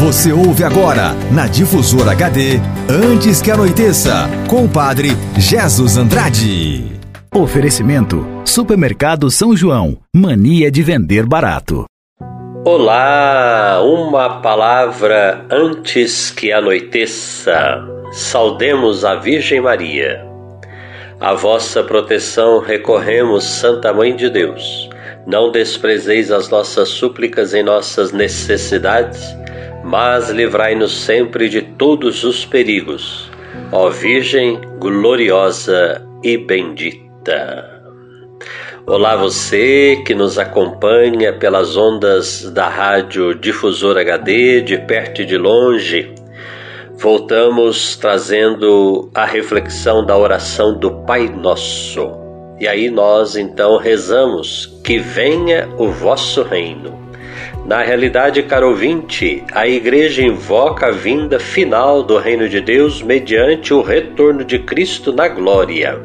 Você ouve agora, na Difusora HD, Antes que Anoiteça, com o padre Jesus Andrade. Oferecimento: Supermercado São João. Mania de vender barato. Olá, uma palavra antes que anoiteça. Saudemos a Virgem Maria. A vossa proteção recorremos, Santa Mãe de Deus. Não desprezeis as nossas súplicas em nossas necessidades mas livrai-nos sempre de todos os perigos, ó Virgem gloriosa e bendita. Olá, você que nos acompanha pelas ondas da Rádio Difusora HD, de perto e de longe. Voltamos trazendo a reflexão da oração do Pai Nosso. E aí nós então rezamos: que venha o vosso reino. Na realidade, caro ouvinte, a Igreja invoca a vinda final do Reino de Deus mediante o retorno de Cristo na glória.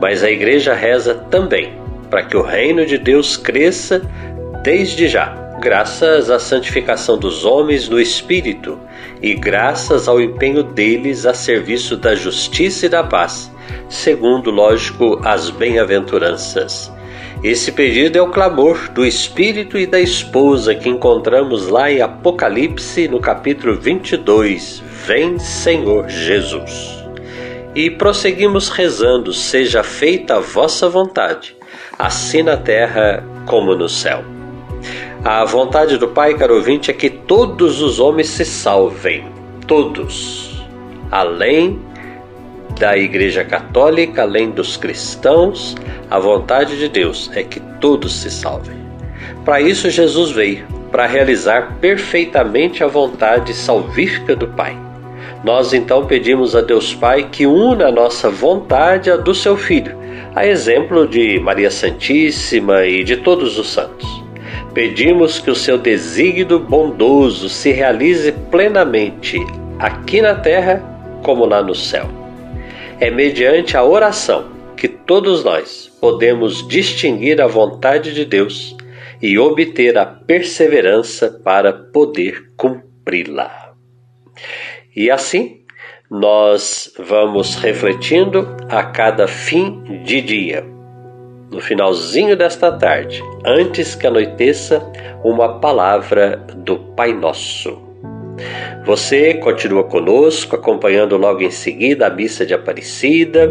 Mas a Igreja reza também para que o Reino de Deus cresça desde já, graças à santificação dos homens no Espírito e graças ao empenho deles a serviço da justiça e da paz, segundo, lógico, as bem-aventuranças. Esse pedido é o clamor do espírito e da esposa que encontramos lá em Apocalipse, no capítulo 22. Vem, Senhor Jesus. E prosseguimos rezando: Seja feita a vossa vontade, assim na terra como no céu. A vontade do Pai, caro ouvinte, é que todos os homens se salvem, todos, além da Igreja Católica, além dos cristãos, a vontade de Deus é que todos se salvem. Para isso, Jesus veio para realizar perfeitamente a vontade salvífica do Pai. Nós então pedimos a Deus Pai que una a nossa vontade à do seu Filho, a exemplo de Maria Santíssima e de todos os santos. Pedimos que o seu desígnio bondoso se realize plenamente aqui na terra como lá no céu é mediante a oração que todos nós podemos distinguir a vontade de Deus e obter a perseverança para poder cumpri-la. E assim, nós vamos refletindo a cada fim de dia. No finalzinho desta tarde, antes que anoiteça, uma palavra do Pai Nosso. Você continua conosco, acompanhando logo em seguida a missa de Aparecida.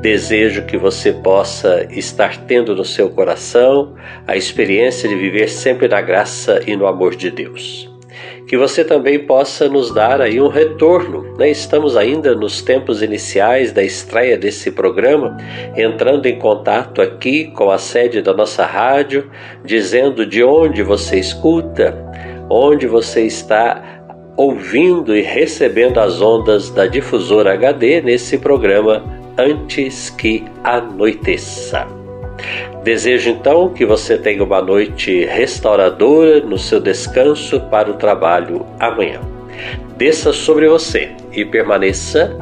Desejo que você possa estar tendo no seu coração a experiência de viver sempre na graça e no amor de Deus. Que você também possa nos dar aí um retorno. Né? Estamos ainda nos tempos iniciais da estreia desse programa, entrando em contato aqui com a sede da nossa rádio, dizendo de onde você escuta, onde você está ouvindo e recebendo as ondas da difusora HD nesse programa Antes que anoiteça. Desejo então que você tenha uma noite restauradora no seu descanso para o trabalho amanhã. Desça sobre você e permaneça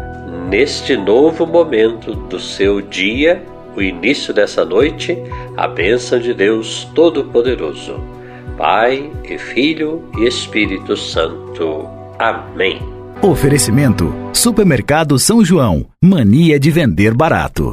neste novo momento do seu dia, o início dessa noite, a bênção de Deus Todo-Poderoso. Pai e Filho e Espírito Santo. Amém. Oferecimento: Supermercado São João. Mania de vender barato.